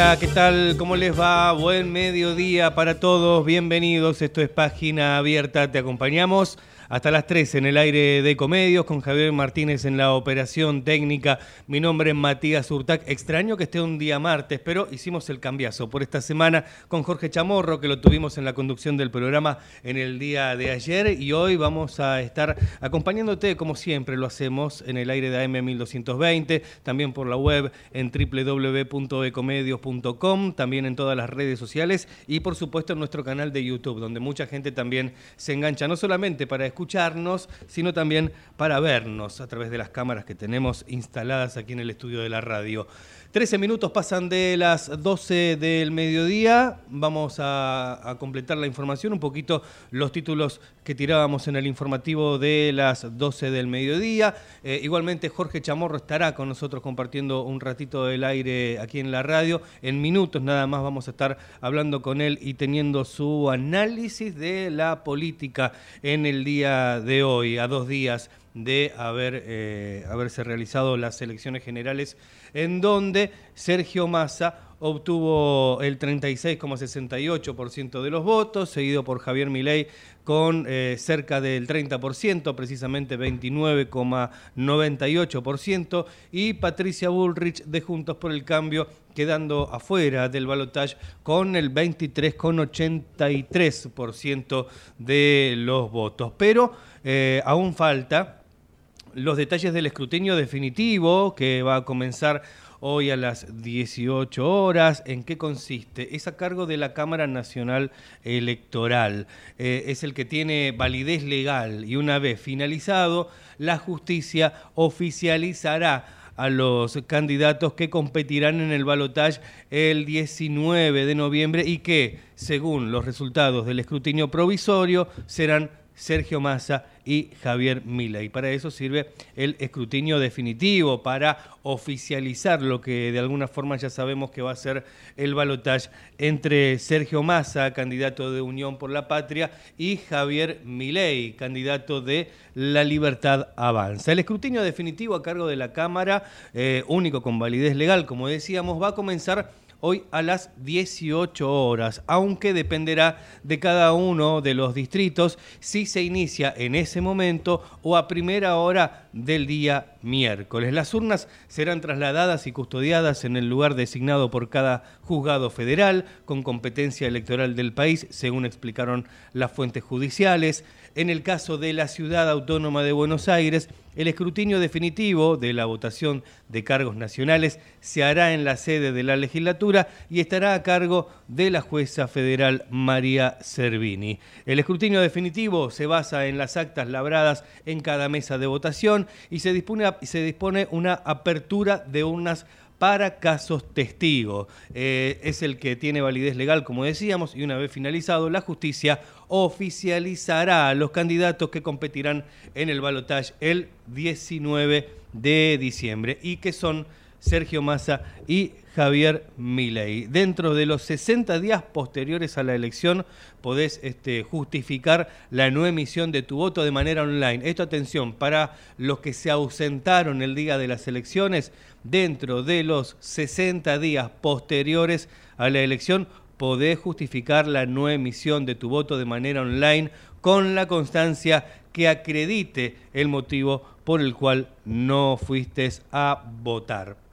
Hola, ¿qué tal? ¿Cómo les va? Buen mediodía para todos. Bienvenidos. Esto es Página Abierta. Te acompañamos hasta las 3 en el aire de Comedios con Javier Martínez en la operación técnica. Mi nombre es Matías Urtac. Extraño que esté un día martes, pero hicimos el cambiazo por esta semana con Jorge Chamorro, que lo tuvimos en la conducción del programa en el día de ayer y hoy vamos a estar acompañándote como siempre lo hacemos en el aire de AM 1220, también por la web en www.ecomedios.com, también en todas las redes sociales y por supuesto en nuestro canal de YouTube, donde mucha gente también se engancha no solamente para escuchar escucharnos, sino también para vernos a través de las cámaras que tenemos instaladas aquí en el estudio de la radio. 13 minutos pasan de las 12 del mediodía. Vamos a, completar la información, un poquito los títulos que tirábamos en el informativo de las 12 del mediodía. Eh, igualmente Jorge Chamorro estará con nosotros compartiendo un ratito del aire aquí en la radio. En minutos nada más vamos a estar hablando con él y teniendo su análisis de la política en el día de hoy, a dos días de haber, eh, haberse realizado las elecciones generales en donde Sergio Massa obtuvo el 36,68% de los votos, seguido por Javier Milei con eh, cerca del 30%, precisamente 29,98%, y Patricia Bullrich de Juntos por el Cambio quedando afuera del balotaje con el 23,83% de los votos. Pero eh, aún falta los detalles del escrutinio definitivo que va a comenzar hoy a las 18 horas. ¿En qué consiste? Es a cargo de la Cámara Nacional Electoral. Eh, es el que tiene validez legal y una vez finalizado, la justicia oficializará a los candidatos que competirán en el balotaje el 19 de noviembre y que, según los resultados del escrutinio provisorio, serán Sergio Massa y Javier Y Para eso sirve el escrutinio definitivo, para oficializar lo que de alguna forma ya sabemos que va a ser el balotaje entre Sergio Massa, candidato de Unión por la Patria, y Javier Milei, candidato de La Libertad Avanza. El escrutinio definitivo a cargo de la Cámara, eh, único con validez legal, como decíamos, va a comenzar hoy a las 18 horas, aunque dependerá de cada uno de los distritos si se inicia en ese momento o a primera hora del día miércoles. Las urnas serán trasladadas y custodiadas en el lugar designado por cada juzgado federal con competencia electoral del país, según explicaron las fuentes judiciales. En el caso de la Ciudad Autónoma de Buenos Aires, el escrutinio definitivo de la votación de cargos nacionales se hará en la sede de la legislatura y estará a cargo de la jueza federal María Cervini. El escrutinio definitivo se basa en las actas labradas en cada mesa de votación y se dispone, se dispone una apertura de unas para casos testigos. Eh, es el que tiene validez legal, como decíamos, y una vez finalizado, la justicia oficializará a los candidatos que competirán en el balotaje el 19 de diciembre y que son Sergio Massa y Javier Milei. Dentro de los 60 días posteriores a la elección podés este, justificar la no emisión de tu voto de manera online. Esto, atención, para los que se ausentaron el día de las elecciones, dentro de los 60 días posteriores a la elección podés justificar la no emisión de tu voto de manera online con la constancia que acredite el motivo por el cual no fuiste a votar.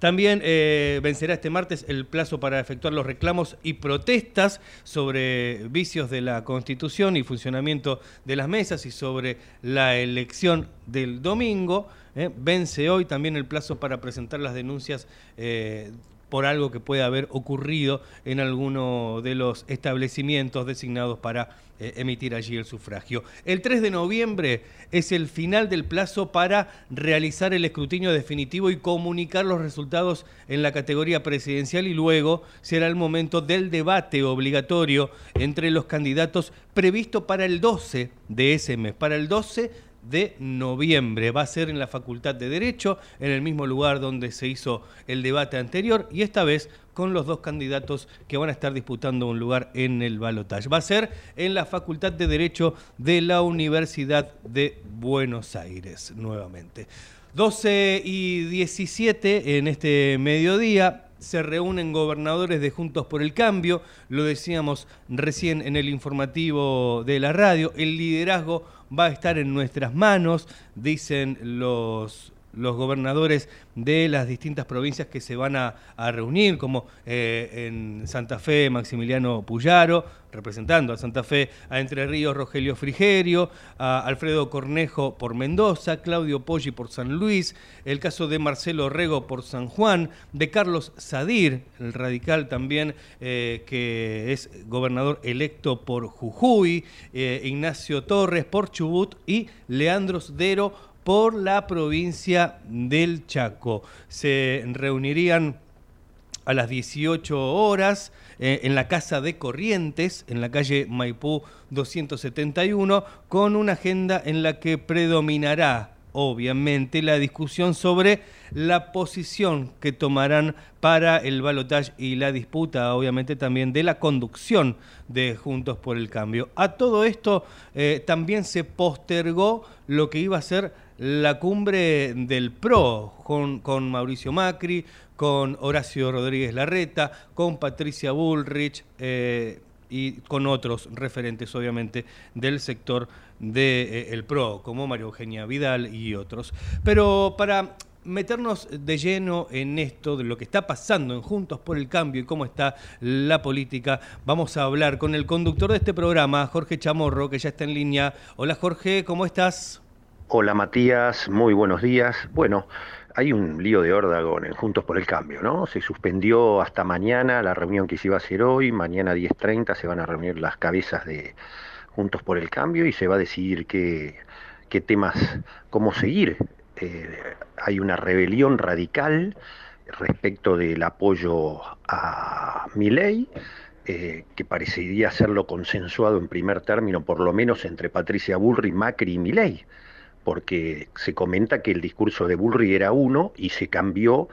También eh, vencerá este martes el plazo para efectuar los reclamos y protestas sobre vicios de la Constitución y funcionamiento de las mesas y sobre la elección del domingo. Eh. Vence hoy también el plazo para presentar las denuncias eh, por algo que pueda haber ocurrido en alguno de los establecimientos designados para eh, emitir allí el sufragio. El 3 de noviembre es el final del plazo para realizar el escrutinio definitivo y comunicar los resultados en la categoría presidencial y luego será el momento del debate obligatorio entre los candidatos previsto para el 12 de ese mes, para el 12 de noviembre. Va a ser en la Facultad de Derecho, en el mismo lugar donde se hizo el debate anterior y esta vez con los dos candidatos que van a estar disputando un lugar en el balotaje. Va a ser en la Facultad de Derecho de la Universidad de Buenos Aires, nuevamente. 12 y 17 en este mediodía se reúnen gobernadores de Juntos por el Cambio, lo decíamos recién en el informativo de la radio, el liderazgo va a estar en nuestras manos, dicen los los gobernadores de las distintas provincias que se van a, reunir, como eh, en Santa Fe Maximiliano Puyaro, representando a Santa Fe, a Entre Ríos Rogelio Frigerio, a Alfredo Cornejo por Mendoza, Claudio Poggi por San Luis, el caso de Marcelo Rego por San Juan, de Carlos Sadir, el radical también, eh, que es gobernador electo por Jujuy, eh, Ignacio Torres por Chubut y Leandro Sdero por la provincia del Chaco. Se reunirían a las 18 horas eh, en la Casa de Corrientes, en la calle Maipú 271, con una agenda en la que predominará obviamente la discusión sobre la posición que tomarán para el balotaje y la disputa, obviamente también de la conducción de Juntos por el Cambio. A todo esto eh, también se postergó lo que iba a ser la cumbre del PRO con, con Mauricio Macri, con Horacio Rodríguez Larreta, con Patricia Bullrich eh, y con otros referentes, obviamente, del sector del de, eh, PRO, como María Eugenia Vidal y otros. Pero para meternos de lleno en esto, de lo que está pasando en Juntos por el Cambio y cómo está la política, vamos a hablar con el conductor de este programa, Jorge Chamorro, que ya está en línea. Hola Jorge, ¿cómo estás? Hola Matías, muy buenos días. Bueno, hay un lío de órdago en Juntos por el Cambio, ¿no? Se suspendió hasta mañana la reunión que se iba a hacer hoy, mañana 10.30 se van a reunir las cabezas de Juntos por el Cambio y se va a decidir qué, qué temas, cómo seguir. Eh, hay una rebelión radical respecto del apoyo a mi ley. Eh, que parecería serlo consensuado en primer término, por lo menos entre Patricia Bullrich, Macri y Milei porque se comenta que el discurso de Bullrich era uno y se cambió,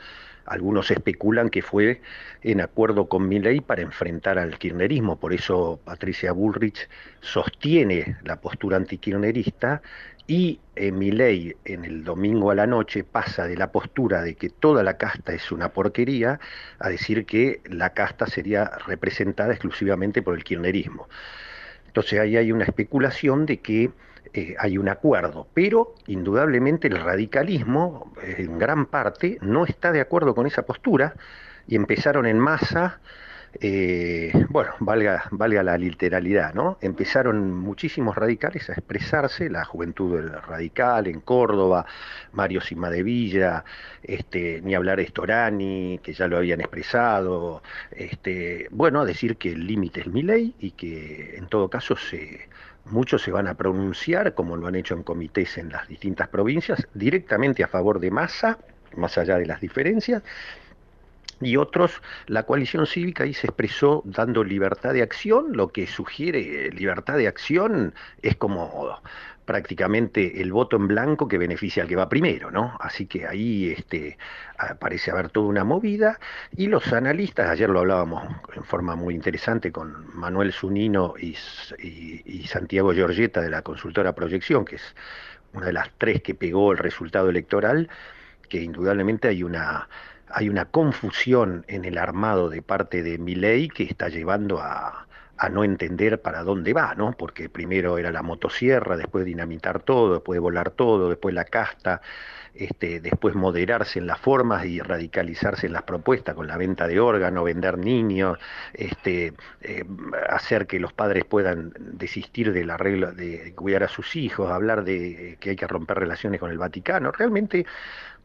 algunos especulan que fue en acuerdo con Milley para enfrentar al kirchnerismo, por eso Patricia Bullrich sostiene la postura antikirchnerista y eh, en el domingo a la noche pasa de la postura de que toda la casta es una porquería a decir que la casta sería representada exclusivamente por el kirchnerismo. Entonces ahí hay una especulación de que eh, hay un acuerdo, pero indudablemente el radicalismo eh, en gran parte no está de acuerdo con esa postura y empezaron en masa, eh, bueno, valga, la literalidad, ¿no? Empezaron muchísimos radicales a expresarse, la juventud radical en Córdoba, Mario Simadevilla, este, ni hablar de Storani, que ya lo habían expresado, este, bueno, a decir que el límite es mi ley y que en todo caso se Muchos se van a pronunciar, como lo han hecho en comités en las distintas provincias, directamente a favor de Massa, más allá de las diferencias, y otros, la coalición cívica ahí se expresó dando libertad de acción, lo que sugiere libertad de acción es como prácticamente el voto en blanco que beneficia al que va primero, ¿no? Así que ahí este, parece haber toda una movida y los analistas, ayer lo hablábamos en forma muy interesante con Manuel Zunino y, Santiago Giorgetta de la consultora Proyección, que es una de las tres que pegó el resultado electoral, que indudablemente hay una hay una confusión en el armado de parte de Milei que está llevando a, a no entender para dónde va, ¿no? Porque primero era la motosierra, después dinamitar todo, después volar todo, después la casta, este, después moderarse en las formas y radicalizarse en las propuestas con la venta de órganos, vender niños, este, eh, hacer que los padres puedan desistir de la regla de cuidar a sus hijos, hablar de que hay que romper relaciones con el Vaticano. Realmente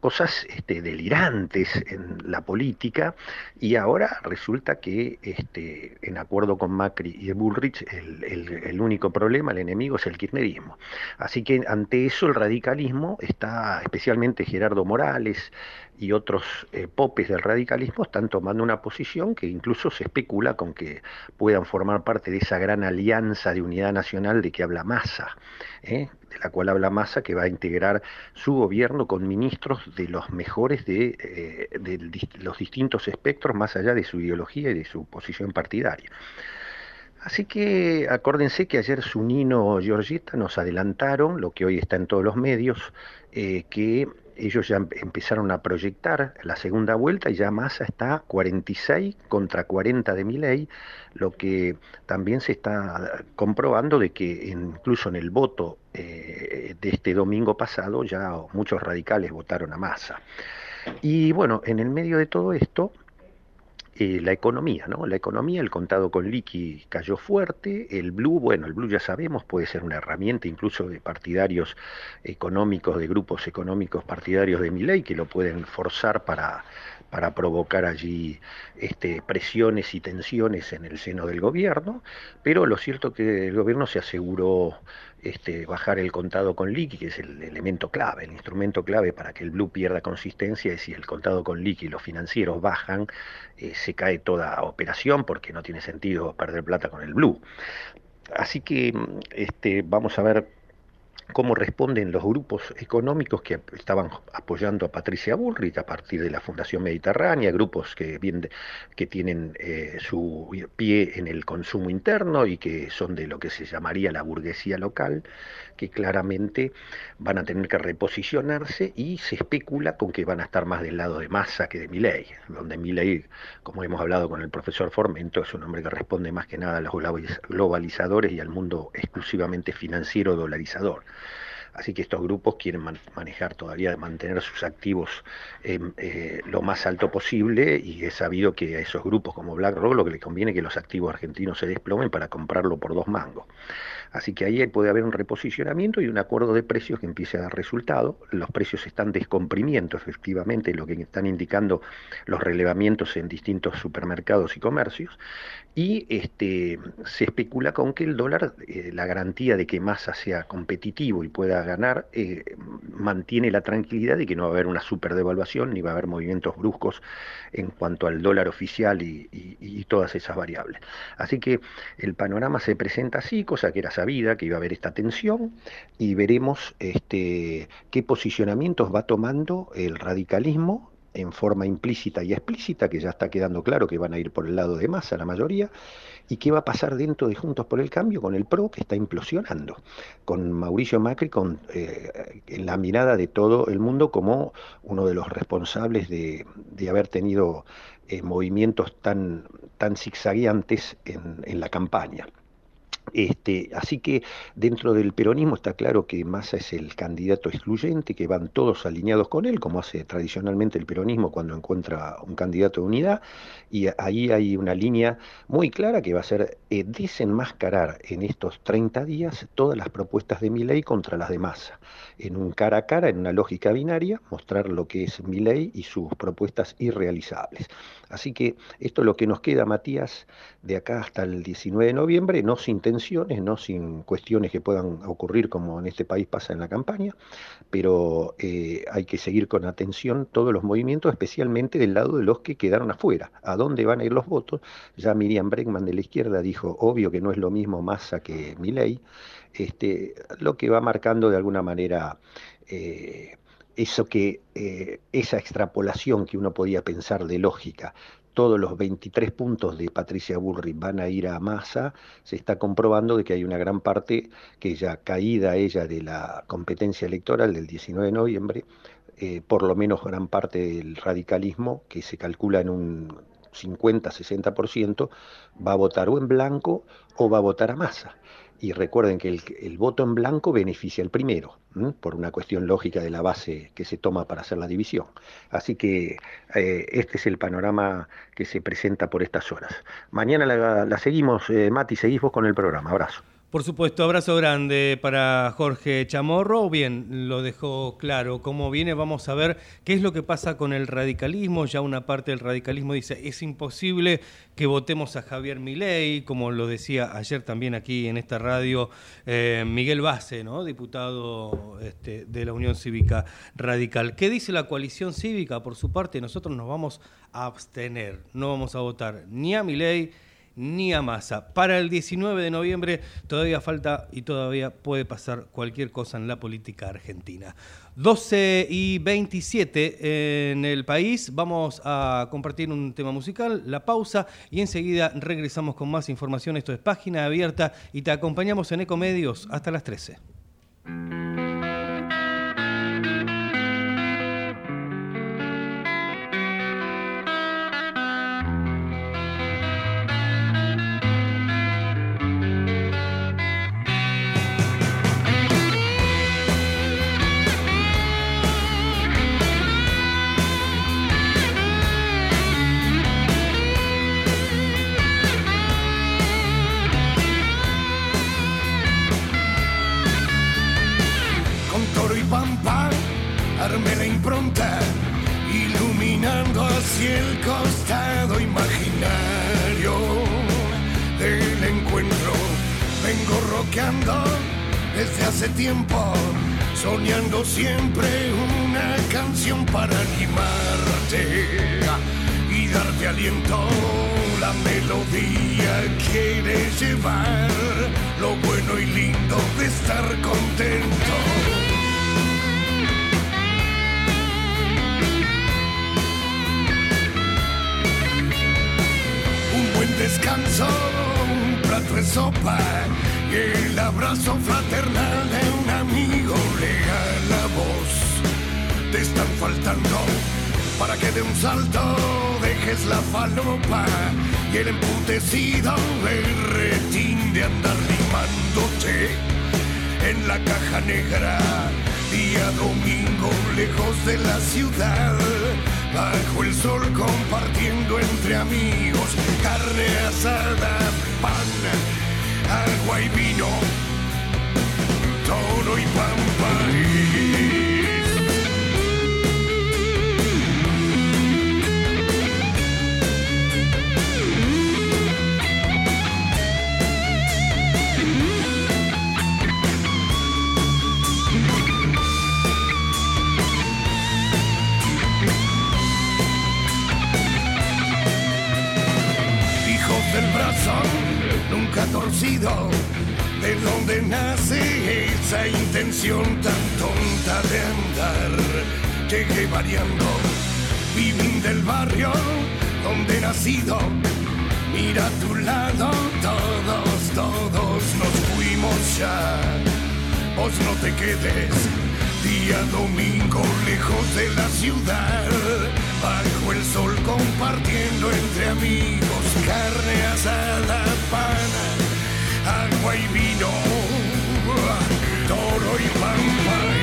cosas este, delirantes en la política y ahora resulta que este, en acuerdo con Macri y Bullrich el, único problema, el enemigo es el kirchnerismo. Así que ante eso el radicalismo está, especialmente Gerardo Morales y otros eh, popes del radicalismo, están tomando una posición que incluso se especula con que puedan formar parte de esa gran alianza de unidad nacional de que habla Massa. ¿eh? de la cual habla Massa, que va a integrar su gobierno con ministros de los mejores de, eh, los distintos espectros, más allá de su ideología y de su posición partidaria. Así que acuérdense que ayer Sunino Georgita nos adelantaron, lo que hoy está en todos los medios, que ellos ya empezaron a proyectar la segunda vuelta y ya Massa está 46 contra 40 de Milei, lo que también se está comprobando de que incluso en el voto eh, de este domingo pasado ya muchos radicales votaron a Massa. Y bueno, en el medio de todo esto, eh, la economía, ¿no? La economía, el contado con liqui cayó fuerte, el blue, bueno, el blue ya sabemos, puede ser una herramienta incluso de partidarios económicos, de grupos económicos partidarios de mi ley, que lo pueden forzar para, para provocar allí este, presiones y tensiones en el seno del gobierno, pero lo cierto es que el gobierno se aseguró este, bajar el contado con liqui, que es el elemento clave, el instrumento clave para que el blue pierda consistencia, y si el contado con liqui y los financieros bajan, eh, se cae toda operación porque no tiene sentido perder plata con el blue. Así que este, vamos a ver cómo responden los grupos económicos que estaban apoyando a Patricia Bullrich a partir de la Fundación Mediterránea, grupos que, tienen eh, su pie en el consumo interno y que son de lo que se llamaría la burguesía local, que claramente van a tener que reposicionarse y se especula con que van a estar más del lado de Massa que de Milei, donde Milei, como hemos hablado con el profesor Formento, es un hombre que responde más que nada a los globalizadores y al mundo exclusivamente financiero dolarizador. Así que estos grupos quieren manejar todavía, mantener sus activos eh, lo más alto posible y es sabido que a esos grupos como BlackRock lo que les conviene es que los activos argentinos se desplomen para comprarlo por dos mangos. Así que ahí puede haber un reposicionamiento y un acuerdo de precios que empiece a dar resultado. Los precios están descomprimiendo efectivamente, lo que están indicando los relevamientos en distintos supermercados y comercios. Y este, se especula con que el dólar, eh, la garantía de que masa sea competitivo y pueda ganar, eh, mantiene la tranquilidad de que no va a haber una superdevaluación ni va a haber movimientos bruscos en cuanto al dólar oficial y, y todas esas variables. Así que el panorama se presenta así, cosa que era vida, que iba a haber esta tensión, y veremos este, qué posicionamientos va tomando el radicalismo en forma implícita y explícita, que ya está quedando claro que van a ir por el lado de masa la mayoría, y qué va a pasar dentro de Juntos por el Cambio con el PRO que está implosionando, con Mauricio Macri con, eh, en la mirada de todo el mundo como uno de los responsables de, haber tenido eh, movimientos tan, tan zigzagueantes en la campaña. Este, así que dentro del peronismo está claro que Massa es el candidato excluyente, que van todos alineados con él, como hace tradicionalmente el peronismo cuando encuentra un candidato de unidad, y ahí hay una línea muy clara que va a ser eh, desenmascarar en estos 30 días todas las propuestas de mi ley contra las de Massa, en un cara a cara, en una lógica binaria, mostrar lo que es mi ley y sus propuestas irrealizables. Así que esto es lo que nos queda, Matías, de acá hasta el 19 de noviembre, no sin no sin cuestiones que puedan ocurrir como en este país pasa en la campaña, pero eh, hay que seguir con atención todos los movimientos, especialmente del lado de los que quedaron afuera. ¿A dónde van a ir los votos? Ya Miriam Bregman de la izquierda dijo, obvio que no es lo mismo Massa que Milei, este, lo que va marcando de alguna manera... Eh, eso que, eh, esa extrapolación que uno podía pensar de lógica, todos los 23 puntos de Patricia Bullrich van a ir a Massa, se está comprobando de que hay una gran parte que ya caída ella de la competencia electoral del 19 de noviembre, eh, por lo menos gran parte del radicalismo, que se calcula en un 50-60%, va a votar o en blanco o va a votar a Massa y recuerden que el, voto en blanco beneficia al primero, por una cuestión lógica de la base que se toma para hacer la división. Así que eh, este es el panorama que se presenta por estas horas. Mañana la, seguimos, eh, Mati, seguís vos con el programa. Abrazo. Por supuesto, abrazo grande para Jorge Chamorro. Bien, lo dejó claro cómo viene. Vamos a ver qué es lo que pasa con el radicalismo. Ya una parte del radicalismo dice, es imposible que votemos a Javier Milei, como lo decía ayer también aquí en esta radio eh, Miguel Base, diputado este, de la Unión Cívica Radical. ¿Qué dice la coalición cívica? Por su parte, nosotros nos vamos a abstener, no vamos a votar ni a Milei ni a masa. Para el 19 de noviembre todavía falta y todavía puede pasar cualquier cosa en la política argentina. 12 y 27 en el país. Vamos a compartir un tema musical, la pausa, y enseguida regresamos con más información. Esto es Página Abierta y te acompañamos en Ecomedios hasta las 13. Siempre una canción para animarte y darte aliento. La melodía quiere llevar lo bueno y lindo de estar contento descanso, un plato de sopa y el abrazo fraternal que de un salto dejes la falopa y el emputecido berretín de andar limándote en la caja negra. Día domingo lejos de la ciudad bajo el sol compartiendo entre amigos carne asada, pan, agua y vino, toro y pampa. De donde nace esa intención tan tonta de andar. Llegué variando, viví del barrio donde nacido. Mira a tu lado, todos, todos nos fuimos ya. Vos no te quedes, día domingo lejos de la ciudad bajo el sol compartiendo entre amigos carne asada, pana, agua y vino, toro y pampa. Somos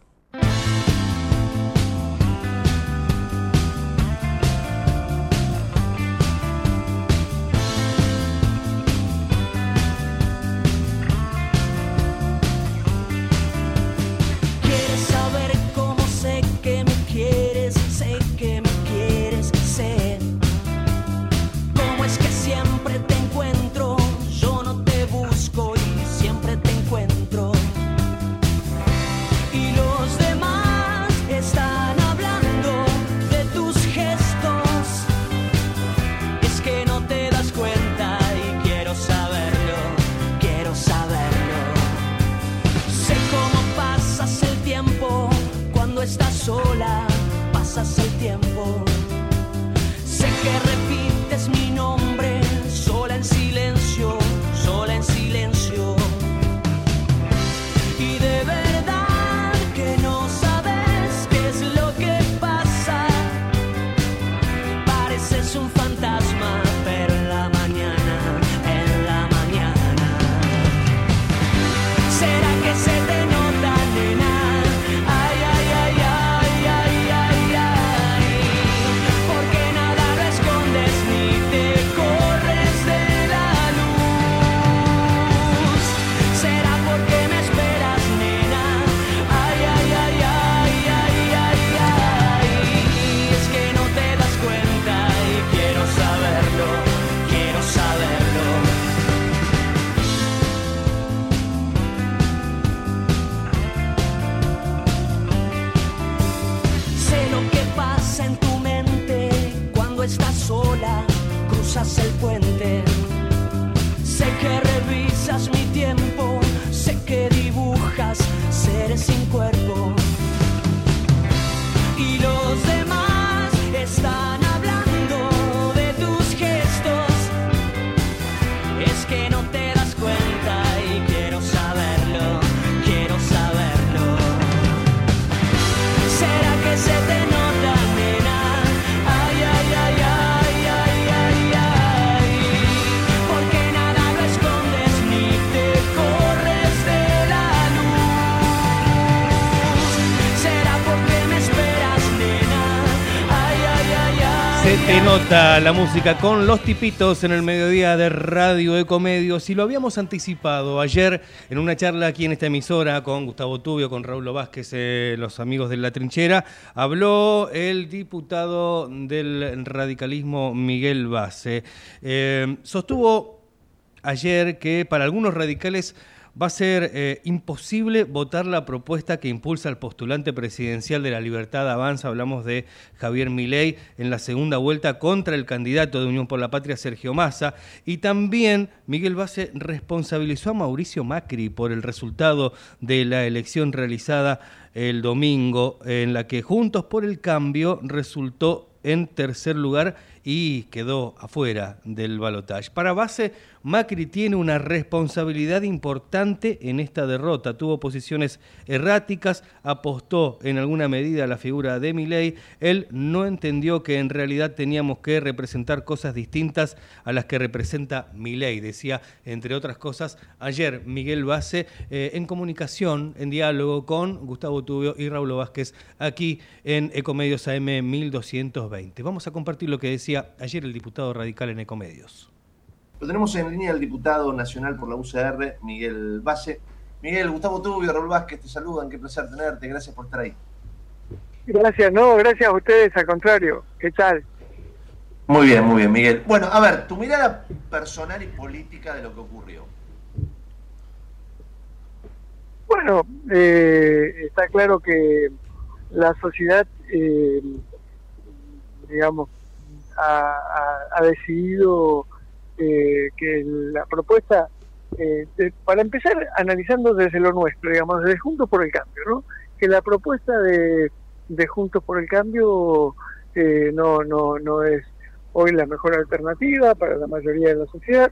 La música con los tipitos en el mediodía de Radio Ecomedios y lo habíamos anticipado ayer en una charla aquí en esta emisora con Gustavo Tubio, con Raúl Vázquez, eh, los amigos de La Trinchera, habló el diputado del radicalismo Miguel Base. Eh, sostuvo ayer que para algunos radicales va a ser eh, imposible votar la propuesta que impulsa el postulante presidencial de la Libertad Avanza, hablamos de Javier Milei, en la segunda vuelta contra el candidato de Unión por la Patria, Sergio Massa, y también Miguel Base responsabilizó a Mauricio Macri por el resultado de la elección realizada el domingo, en la que Juntos por el Cambio resultó en tercer lugar y quedó afuera del balotaje. Para base, Macri tiene una responsabilidad importante en esta derrota. Tuvo posiciones erráticas, apostó en alguna medida a la figura de Milei. Él no entendió que en realidad teníamos que representar cosas distintas a las que representa Milei. Decía, entre otras cosas, ayer Miguel Base eh, en comunicación, en diálogo con Gustavo Tubio y Raúl Vázquez aquí en Ecomedios AM 1220. Vamos a compartir lo que decía ayer el diputado radical en Ecomedios. Lo tenemos en línea el diputado nacional por la UCR, Miguel Base. Miguel, Gustavo Tubio, Raúl Vázquez, te saludan, qué placer tenerte, gracias por estar ahí. Gracias, no, gracias a ustedes, al contrario, ¿qué tal? Muy bien, muy bien, Miguel. Bueno, a ver, tu mirada personal y política de lo que ocurrió. Bueno, eh, está claro que la sociedad, eh, digamos, ha, decidido eh, que la propuesta, eh, para empezar analizando desde lo nuestro, digamos, desde Juntos por el Cambio, ¿no? Que la propuesta de, de Juntos por el Cambio eh, no, no, no es hoy la mejor alternativa para la mayoría de la sociedad.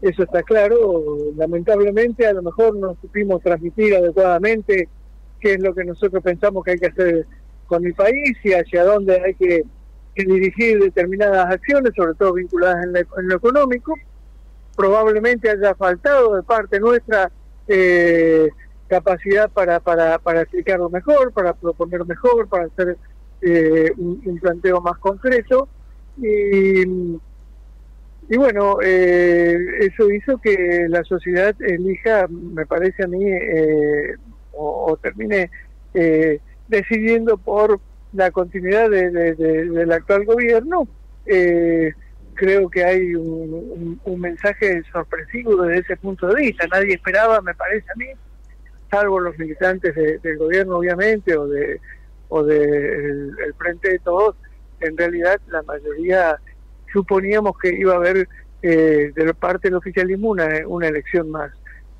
Eso está claro. Lamentablemente, a lo mejor no supimos transmitir adecuadamente qué es lo que nosotros pensamos que hay que hacer con el país y hacia dónde hay que, dirigir determinadas acciones, sobre todo vinculadas en, lo económico. Probablemente haya faltado de parte nuestra eh, capacidad para, para, para explicarlo mejor, para proponer mejor, para hacer eh, un, planteo más concreto. Y, y bueno, eh, eso hizo que la sociedad elija, me parece a mí, eh, o, termine decidiendo por la continuidad de, del actual gobierno. creo que hay un, mensaje sorpresivo desde ese punto de vista. Nadie esperaba, me parece a mí, salvo los militantes del gobierno, obviamente, o de o del el Frente de Todos, en realidad la mayoría suponíamos que iba a haber eh, de parte del oficialismo una, una elección más,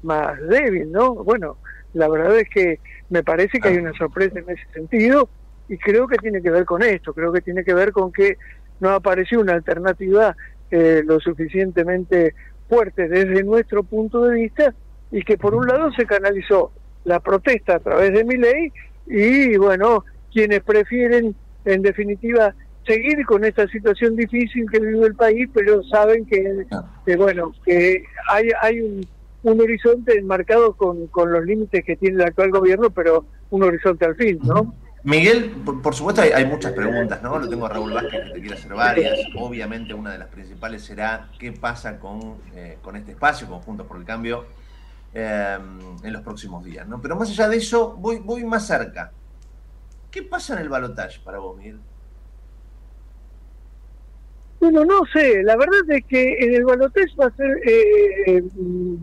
más débil, ¿no? Bueno, la verdad es que me parece que hay una sorpresa en ese sentido y creo que tiene que ver con esto, creo que tiene que ver con que no apareció una alternativa eh, lo suficientemente fuerte desde nuestro punto de vista y que por un lado se canalizó la protesta a través de mi ley y bueno, quienes prefieren, en definitiva, seguir con esta situación difícil que vive el país, pero saben que, bueno, que hay, hay un, horizonte enmarcado con, con los límites que tiene el actual gobierno, pero un horizonte al fin, ¿no? Miguel, por, supuesto hay, muchas preguntas, ¿no? Lo tengo a Raúl Vázquez que te quiere hacer varias. Obviamente una de las principales será qué pasa con, eh, con este espacio, conjunto por el Cambio, eh, en los próximos días, ¿no? Pero más allá de eso, voy, voy más cerca. ¿Qué pasa en el balotaje para vos, Miguel? Bueno, no sé, la verdad es que en el balotaje va a ser, eh, mm,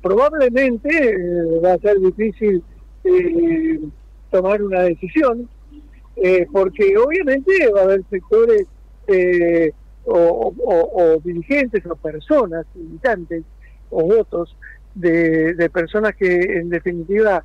probablemente eh, va a ser difícil eh, tomar una decisión, porque obviamente va a haber sectores o, dirigentes o personas, militantes o votos de, personas que en definitiva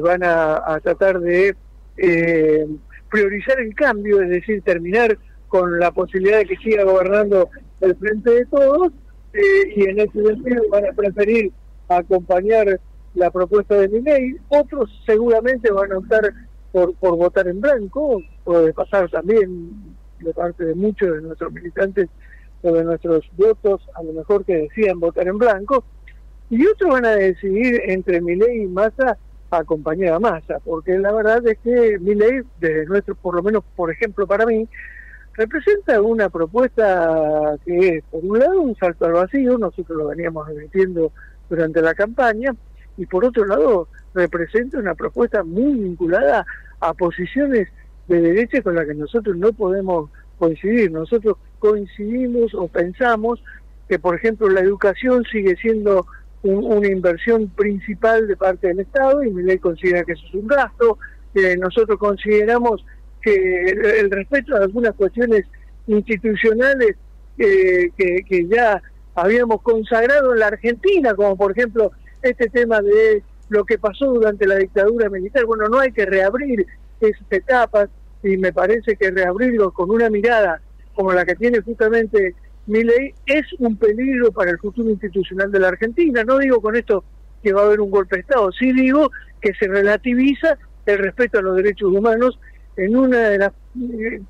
van a tratar de eh, priorizar el cambio, es decir, terminar con la posibilidad de que siga gobernando el frente de todos, eh, y en ese sentido van a preferir acompañar la propuesta de mi ley. Otros seguramente van a optar por, por votar en blanco, puede pasar también de parte de muchos de nuestros militantes o de nuestros votos, a lo mejor que decían votar en blanco, y otros van a decidir entre mi ley y Massa acompañar a Massa, porque la verdad es que mi ley, desde nuestro, por lo menos por ejemplo para mí, representa una propuesta que es, por un lado, un salto al vacío, nosotros lo veníamos repitiendo durante la campaña, y por otro lado, representa una propuesta muy vinculada a posiciones de derecha con las que nosotros no podemos coincidir. Nosotros coincidimos o pensamos que, por ejemplo, la educación sigue siendo una inversión principal de parte del Estado y mi ley considera que eso es un gasto. Eh, nosotros consideramos que el, respeto a algunas cuestiones institucionales eh, que, ya habíamos consagrado en la Argentina, como por ejemplo este tema de lo que pasó durante la dictadura militar. Bueno, no hay que reabrir esas etapas y me parece que reabrirlo con una mirada como la que tiene justamente mi ley es un peligro para el futuro institucional de la Argentina. No digo con esto que va a haber un golpe de Estado, sí digo que se relativiza el respeto a los derechos humanos en una de las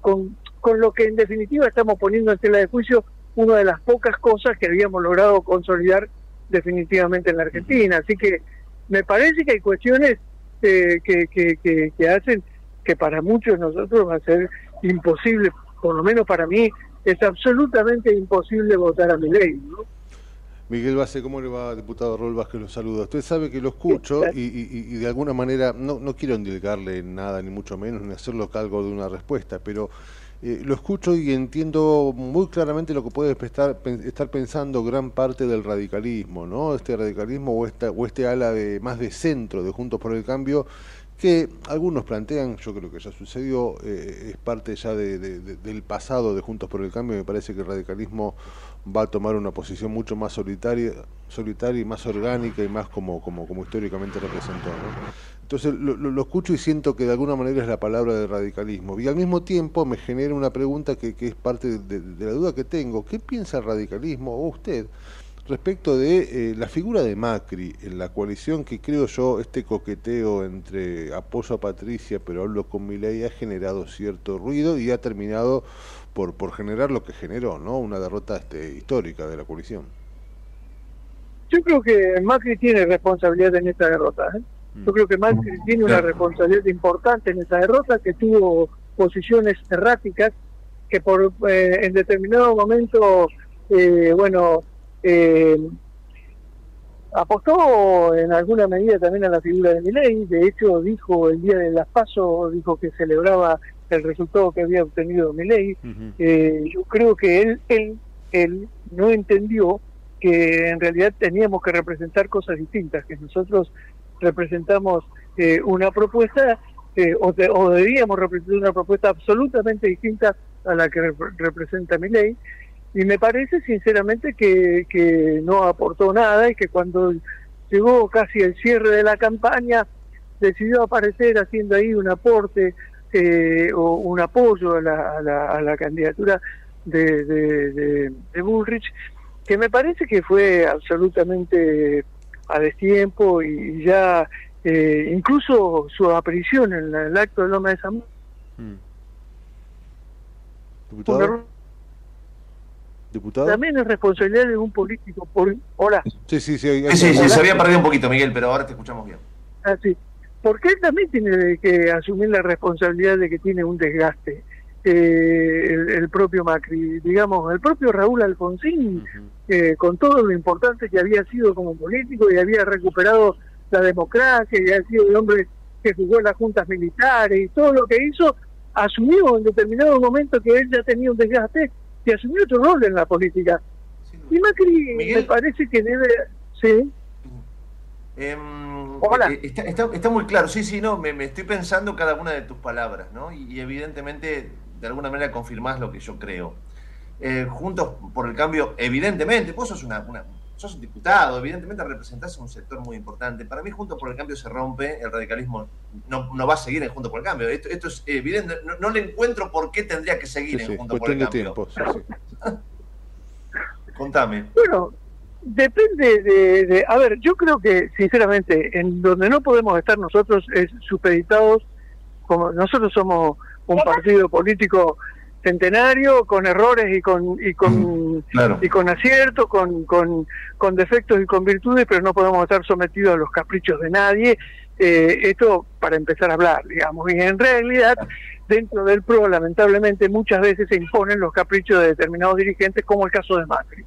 con, con lo que en definitiva estamos poniendo en tela de juicio una de las pocas cosas que habíamos logrado consolidar definitivamente en la Argentina. Así que me parece que hay cuestiones eh, que, que, que hacen que para muchos de nosotros va a ser imposible, por lo menos para mí, es absolutamente imposible votar a mi ley. ¿no? Miguel Base, ¿cómo le va, diputado Rol Vázquez? Lo saluda. Usted sabe que lo escucho y, de alguna manera no, no quiero endilgarle nada, ni mucho menos, ni hacerlo cargo de una respuesta, pero eh, lo escucho y entiendo muy claramente lo que puede estar, estar pensando gran parte del radicalismo, ¿no? Este radicalismo o, esta, o este ala de más de centro de Juntos por el Cambio que algunos plantean, yo creo que ya sucedió, eh, es parte ya de, del pasado de Juntos por el Cambio, me parece que el radicalismo va a tomar una posición mucho más solitaria, solitaria y más orgánica y más como, como, como históricamente representó. Entonces lo, escucho y siento que de alguna manera es la palabra de radicalismo. Y al mismo tiempo me genera una pregunta que, es parte de, la duda que tengo. ¿Qué piensa el radicalismo o usted respecto de eh, la figura de Macri en la coalición que creo yo este coqueteo entre apoyo a Patricia pero hablo con Milei ha generado cierto ruido y ha terminado por, por generar lo que generó, ¿no? Una derrota este, histórica de la coalición. Yo creo que Macri tiene responsabilidad en esta derrota. ¿eh? Yo mm. creo que Macri tiene una responsabilidad importante en esa derrota, que tuvo posiciones erráticas, que por eh, en determinado momento, eh, bueno, eh, apostó en alguna medida también a la figura de Milei. De hecho, dijo el día de las PASO, dijo que celebraba el resultado que había obtenido Milei. yo creo que él, él, él no entendió que en realidad teníamos que representar cosas distintas, que nosotros representamos eh, una propuesta eh, o, debíamos representar una propuesta absolutamente distinta a la que representa mi ley. Y me parece sinceramente que, que no aportó nada y que cuando llegó casi el cierre de la campaña decidió aparecer haciendo ahí un aporte eh, o un apoyo a la, a la, candidatura de, de, de Bullrich que me parece que fue absolutamente a destiempo y ya eh, incluso su aparición en el acto de Loma de San mm. ¿Diputado? También es responsabilidad de un político. Por... Hola. Sí, sí, sí. sí, sí, se había perdido un poquito, Miguel, pero ahora te escuchamos bien. Ah, sí. Porque él también tiene que asumir la responsabilidad de que tiene un desgaste eh, el, propio Macri, digamos, el propio Raúl Alfonsín, con todo lo importante que había sido como político y había recuperado la democracia y había sido el hombre que jugó en las juntas militares y todo lo que hizo, asumió en determinado momento que él ya tenía un desgaste y asumió otro rol en la política. Y Macri me parece que debe... Sí. Em, eh, está, está, muy claro, sí, sí, no, me, estoy pensando cada una de tus palabras, ¿no? y evidentemente de alguna manera confirmás lo que yo creo. Eh, juntos por el cambio, evidentemente, vos sos, una, sos un diputado, evidentemente representás a un sector muy importante. Para mí, Juntos por el Cambio se rompe, el radicalismo no, no va a seguir en Juntos por el Cambio. Esto, esto es evidente, no, le encuentro por qué tendría que seguir en Juntos por el Cambio. Tiempo, Contame. Bueno, depende de, de, A ver, yo creo que, sinceramente, en donde no podemos estar nosotros es supeditados, como nosotros somos un partido político centenario con errores y con y con mm, y con aciertos con, con, con defectos y con virtudes pero no podemos estar sometidos a los caprichos de nadie eh, esto para empezar a hablar digamos y en realidad dentro del PRO, lamentablemente, muchas veces se imponen los caprichos de determinados dirigentes, como el caso de Macri.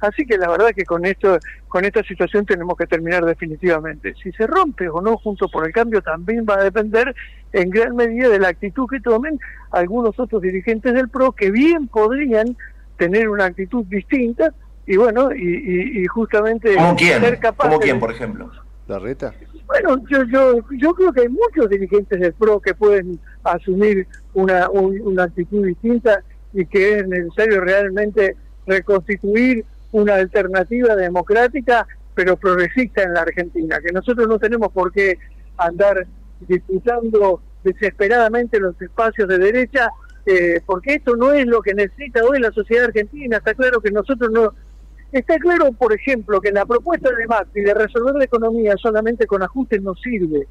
Así que la verdad que con esto, con esta situación tenemos que terminar definitivamente. Si se rompe o no junto por el cambio, también va a depender en gran medida de la actitud que tomen algunos otros dirigentes del PRO que bien podrían tener una actitud distinta y bueno, y, justamente ser capaces... ¿Como quién, por ejemplo? ¿La reta? Bueno, yo, yo, yo creo que hay muchos dirigentes del PRO que pueden asumir una, una actitud distinta y que es necesario realmente reconstituir una alternativa democrática pero progresista en la Argentina, que nosotros no tenemos por qué andar disputando desesperadamente los espacios de derecha, eh, porque esto no es lo que necesita hoy la sociedad argentina, está claro que nosotros no, Está claro, por ejemplo, que la propuesta de Macri de resolver la economía solamente con ajustes no sirve.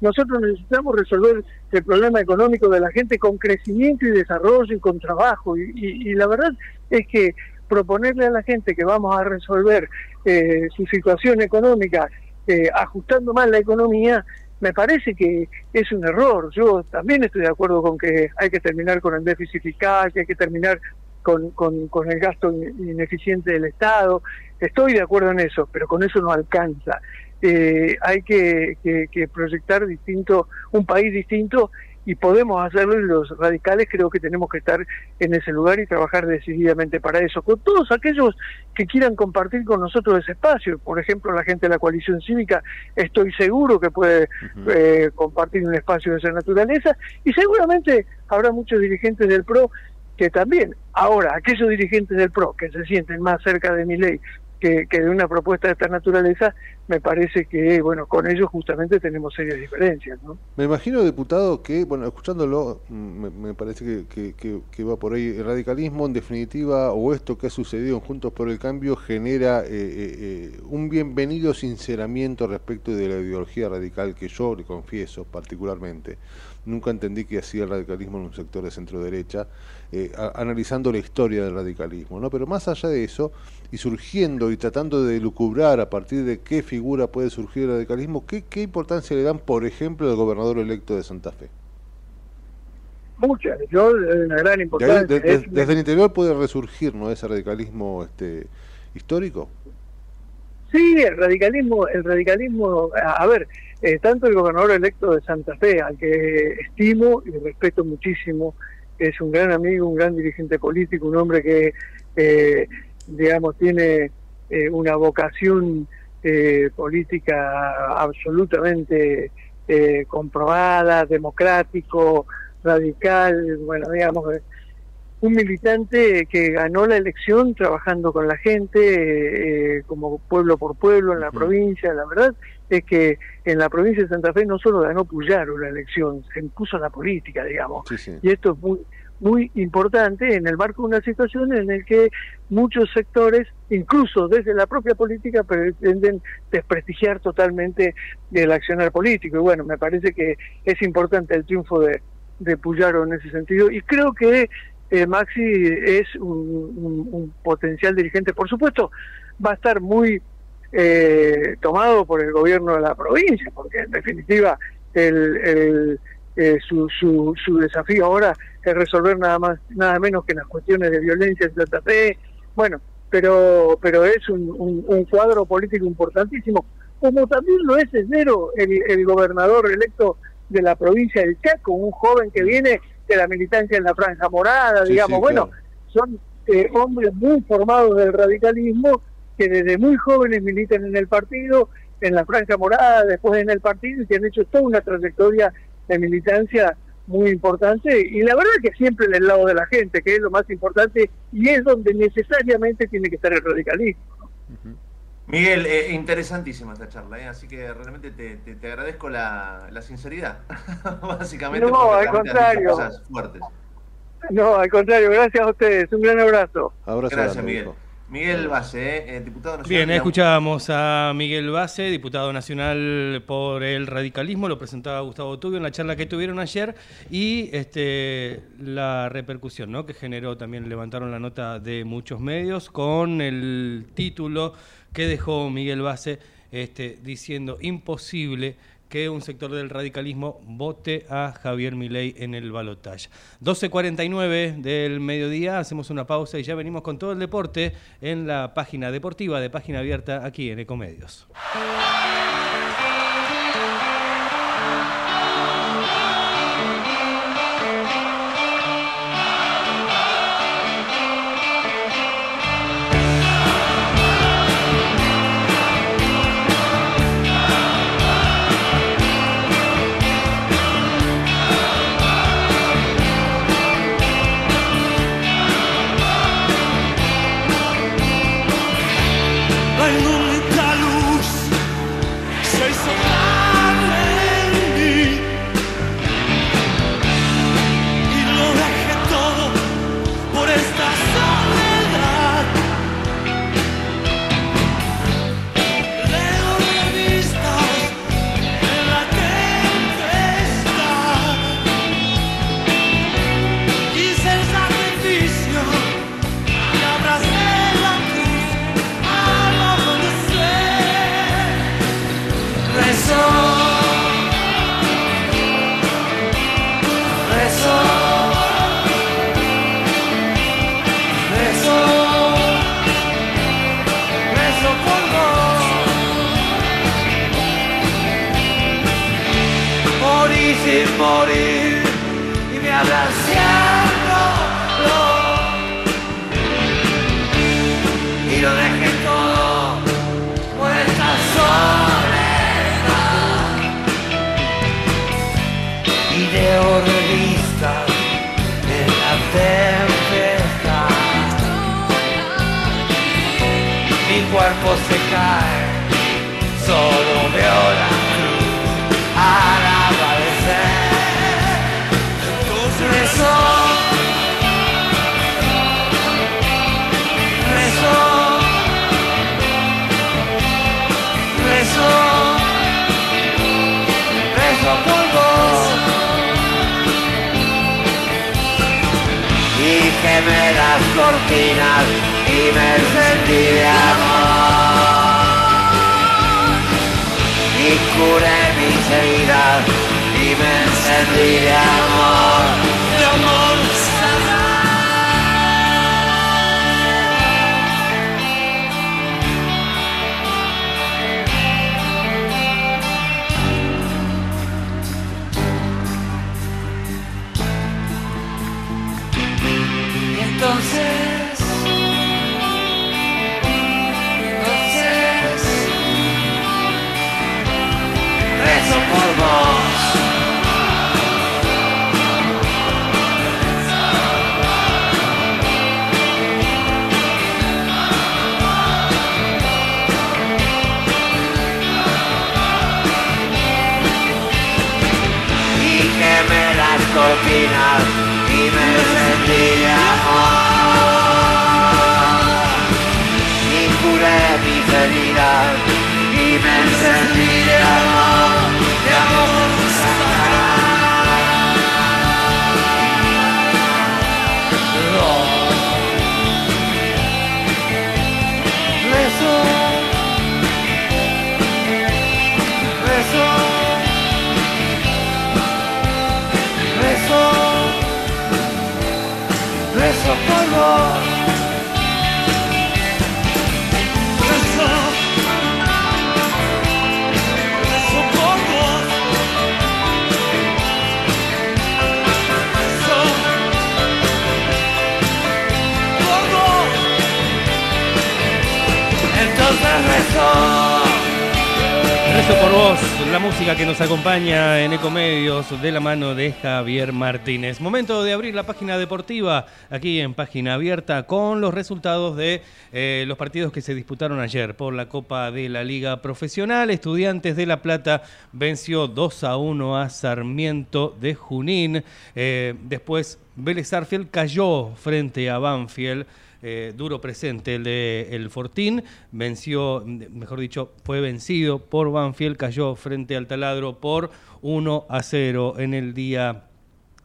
Nosotros necesitamos resolver el problema económico de la gente con crecimiento y desarrollo y con trabajo. Y, la verdad es que proponerle a la gente que vamos a resolver eh, su situación económica eh, ajustando más la economía, me parece que es un error. Yo también estoy de acuerdo con que hay que terminar con el déficit fiscal, que hay que terminar con, con, el gasto ineficiente del Estado. Estoy de acuerdo en eso, pero con eso no alcanza. Eh, hay que, que, proyectar distinto, un país distinto y podemos hacerlo y los radicales creo que tenemos que estar en ese lugar y trabajar decididamente para eso, con todos aquellos que quieran compartir con nosotros ese espacio, por ejemplo la gente de la coalición cívica, estoy seguro que puede eh, compartir un espacio de esa naturaleza y seguramente habrá muchos dirigentes del PRO que también, ahora, aquellos dirigentes del PRO que se sienten más cerca de mi ley que, que, de una propuesta de esta naturaleza, me parece que, bueno, con ellos justamente tenemos serias diferencias, ¿no? Me imagino, diputado, que, bueno, escuchándolo, me, me parece que, que, que, va por ahí. El radicalismo, en definitiva, o esto que ha sucedido en Juntos por el Cambio, genera eh, eh, eh, un bienvenido sinceramiento respecto de la ideología radical que yo le confieso particularmente. Nunca entendí que hacía el radicalismo en un sector de centro-derecha, eh, analizando la historia del radicalismo. ¿no? Pero más allá de eso, y surgiendo y tratando de lucubrar a partir de qué figura puede surgir el radicalismo, ¿qué, qué importancia le dan, por ejemplo, al gobernador electo de Santa Fe? Muchas, yo una gran importancia. De, de, desde el interior puede resurgir ¿no? ese radicalismo este, histórico. Sí, el radicalismo, el radicalismo, a ver, eh, tanto el gobernador electo de Santa Fe, al que estimo y respeto muchísimo, es un gran amigo, un gran dirigente político, un hombre que, eh, digamos, tiene eh, una vocación eh, política absolutamente eh, comprobada, democrático, radical, bueno, digamos, un militante que ganó la elección trabajando con la gente, eh, como pueblo por pueblo en la uh -huh. provincia. La verdad es que en la provincia de Santa Fe no solo ganó Puyaro la elección, se impuso la política, digamos. Sí, sí. Y esto es muy, muy importante en el marco de una situación en la que muchos sectores, incluso desde la propia política, pretenden desprestigiar totalmente el accionar político. Y bueno, me parece que es importante el triunfo de, de Puyaro en ese sentido. Y creo que eh, Maxi es un, potencial dirigente. Por supuesto, va a estar muy eh, tomado por el gobierno de la provincia, porque en definitiva el, el, eh, su, su, su, desafío ahora es resolver nada más nada menos que las cuestiones de violencia en Santa Fe. Bueno, pero pero es un, un cuadro político importantísimo, como también lo es enero el, el gobernador electo de la provincia del Chaco, un joven que viene de la militancia en la Franja Morada, Sí, digamos, sí, bueno, claro. son eh, hombres muy formados del radicalismo que desde muy jóvenes militan en el partido, en la Franja Morada, después en el partido y que han hecho toda una trayectoria de militancia muy importante y la verdad que siempre del lado de la gente, que es lo más importante y es donde necesariamente tiene que estar el radicalismo. Miguel, eh, interesantísima esta charla, ¿eh? así que realmente te, te, te agradezco la, la, sinceridad, básicamente. No, al contrario. Cosas fuertes. No, al contrario, gracias a ustedes, un gran abrazo. Abrazo Gracias, grande, Miguel. Miguel Base, eh, diputado nacional. Bien, escuchábamos a Miguel Base, diputado nacional por el radicalismo, lo presentaba Gustavo Tubio en la charla que tuvieron ayer y este, la repercusión ¿no? que generó también, levantaron la nota de muchos medios con el título que dejó Miguel Base este, diciendo imposible que un sector del radicalismo vote a Javier Milei en el balotaje. 12.49 del mediodía, hacemos una pausa y ya venimos con todo el deporte en la página deportiva de Página Abierta aquí en Ecomedios. Y curé mis heridas y me encendí de amor. final y me sentía mal. Y curé mis heridas y me sentía mal. Por vos, la música que nos acompaña en Ecomedios de la mano de Javier Martínez. Momento de abrir la página deportiva aquí en página abierta con los resultados de eh, los partidos que se disputaron ayer por la Copa de la Liga Profesional. Estudiantes de La Plata venció 2 a 1 a Sarmiento de Junín. Eh, después Vélez Arfield cayó frente a Banfield. Eh, duro presente el de el Fortín, venció, mejor dicho, fue vencido por Banfield, cayó frente al taladro por 1 a 0 en el día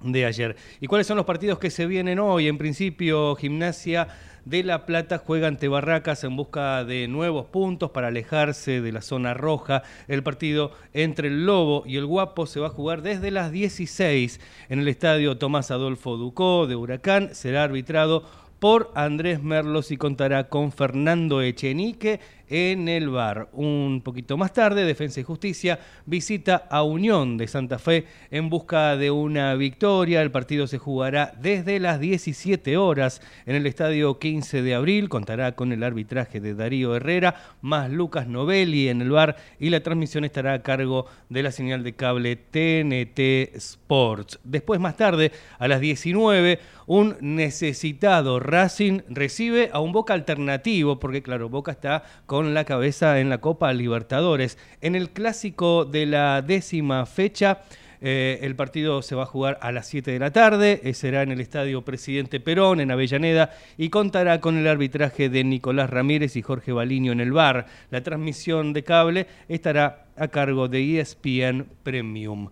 de ayer. ¿Y cuáles son los partidos que se vienen hoy? En principio, Gimnasia de La Plata juega ante Barracas en busca de nuevos puntos para alejarse de la zona roja. El partido entre el Lobo y el Guapo se va a jugar desde las 16 en el estadio Tomás Adolfo Ducó de Huracán. Será arbitrado por Andrés Merlos y contará con Fernando Echenique en el bar. Un poquito más tarde, Defensa y Justicia visita a Unión de Santa Fe en busca de una victoria. El partido se jugará desde las 17 horas en el estadio 15 de abril. Contará con el arbitraje de Darío Herrera, más Lucas Novelli en el bar y la transmisión estará a cargo de la señal de cable TNT Sports. Después, más tarde, a las 19, un necesitado Racing recibe a un Boca alternativo, porque claro, Boca está con la cabeza en la Copa Libertadores. En el clásico de la décima fecha, eh, el partido se va a jugar a las 7 de la tarde, eh, será en el Estadio Presidente Perón, en Avellaneda, y contará con el arbitraje de Nicolás Ramírez y Jorge Baliño en el bar. La transmisión de cable estará a cargo de ESPN Premium.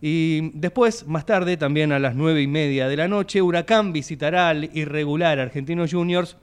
Y después, más tarde, también a las nueve y media de la noche, Huracán visitará al irregular Argentinos Juniors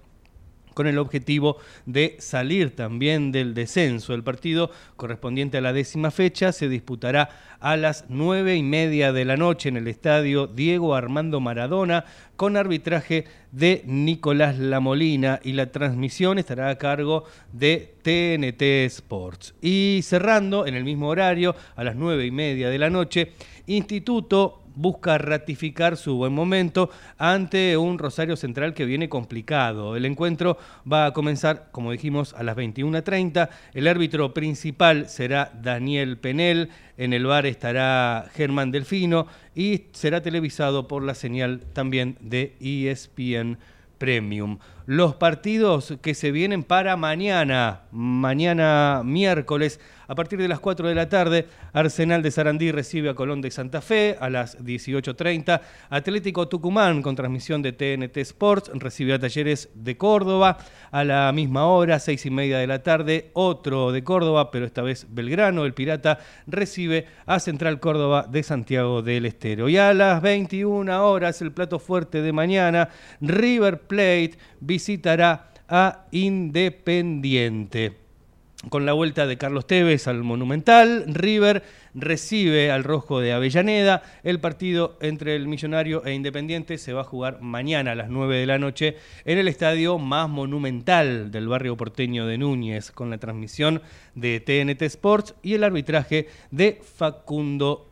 con el objetivo de salir también del descenso. El partido correspondiente a la décima fecha se disputará a las nueve y media de la noche en el estadio Diego Armando Maradona con arbitraje de Nicolás Lamolina y la transmisión estará a cargo de TNT Sports. Y cerrando en el mismo horario, a las nueve y media de la noche, Instituto busca ratificar su buen momento ante un Rosario Central que viene complicado. El encuentro va a comenzar, como dijimos, a las 21.30. El árbitro principal será Daniel Penel. En el bar estará Germán Delfino y será televisado por la señal también de ESPN Premium. Los partidos que se vienen para mañana, mañana miércoles, a partir de las 4 de la tarde, Arsenal de Sarandí recibe a Colón de Santa Fe a las 18.30. Atlético Tucumán, con transmisión de TNT Sports, recibe a Talleres de Córdoba a la misma hora, 6 y media de la tarde. Otro de Córdoba, pero esta vez Belgrano, el Pirata, recibe a Central Córdoba de Santiago del Estero. Y a las 21 horas, el plato fuerte de mañana, River Plate visitará a Independiente. Con la vuelta de Carlos Tevez al Monumental, River recibe al Rojo de Avellaneda. El partido entre el Millonario e Independiente se va a jugar mañana a las 9 de la noche en el estadio más monumental del barrio porteño de Núñez, con la transmisión de TNT Sports y el arbitraje de Facundo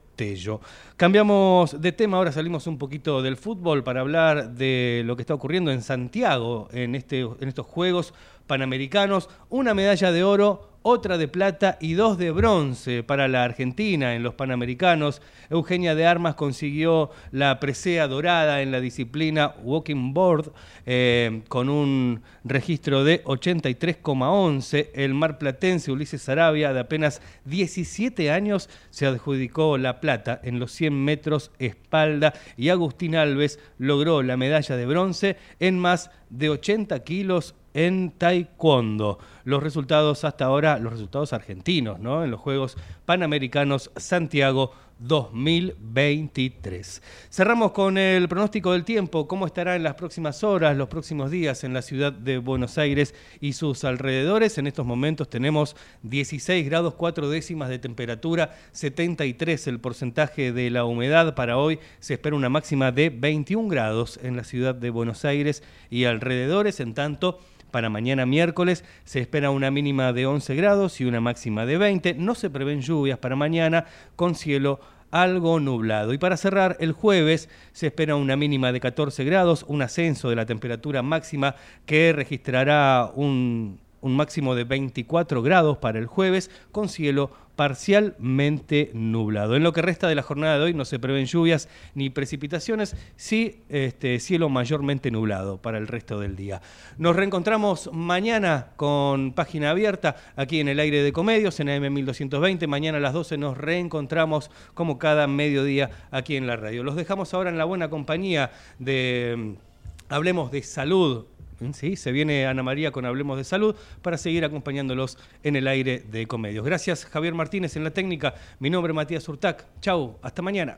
Cambiamos de tema, ahora salimos un poquito del fútbol para hablar de lo que está ocurriendo en Santiago en, este, en estos Juegos Panamericanos. Una medalla de oro otra de plata y dos de bronce para la Argentina en los Panamericanos. Eugenia de Armas consiguió la presea dorada en la disciplina Walking Board eh, con un registro de 83,11. El marplatense Ulises Sarabia, de apenas 17 años, se adjudicó la plata en los 100 metros espalda y Agustín Alves logró la medalla de bronce en más de 80 kilos en taekwondo. Los resultados hasta ahora, los resultados argentinos, ¿no? En los Juegos Panamericanos Santiago 2023. Cerramos con el pronóstico del tiempo, cómo estará en las próximas horas, los próximos días en la ciudad de Buenos Aires y sus alrededores. En estos momentos tenemos 16 grados 4 décimas de temperatura, 73 el porcentaje de la humedad. Para hoy se espera una máxima de 21 grados en la ciudad de Buenos Aires y alrededores. En tanto, para mañana miércoles se espera una mínima de 11 grados y una máxima de 20. No se prevén lluvias para mañana con cielo algo nublado. Y para cerrar, el jueves se espera una mínima de 14 grados, un ascenso de la temperatura máxima que registrará un, un máximo de 24 grados para el jueves con cielo parcialmente nublado. En lo que resta de la jornada de hoy no se prevén lluvias ni precipitaciones, sí este, cielo mayormente nublado para el resto del día. Nos reencontramos mañana con página abierta aquí en el aire de Comedios en AM1220. Mañana a las 12 nos reencontramos como cada mediodía aquí en la radio. Los dejamos ahora en la buena compañía de mm, Hablemos de Salud ¿sí? Se viene Ana María con Hablemos de Salud para seguir acompañándolos en el aire de Comedios. Gracias Javier Martínez en la técnica. Mi nombre es Matías Urtac. Chau, hasta mañana.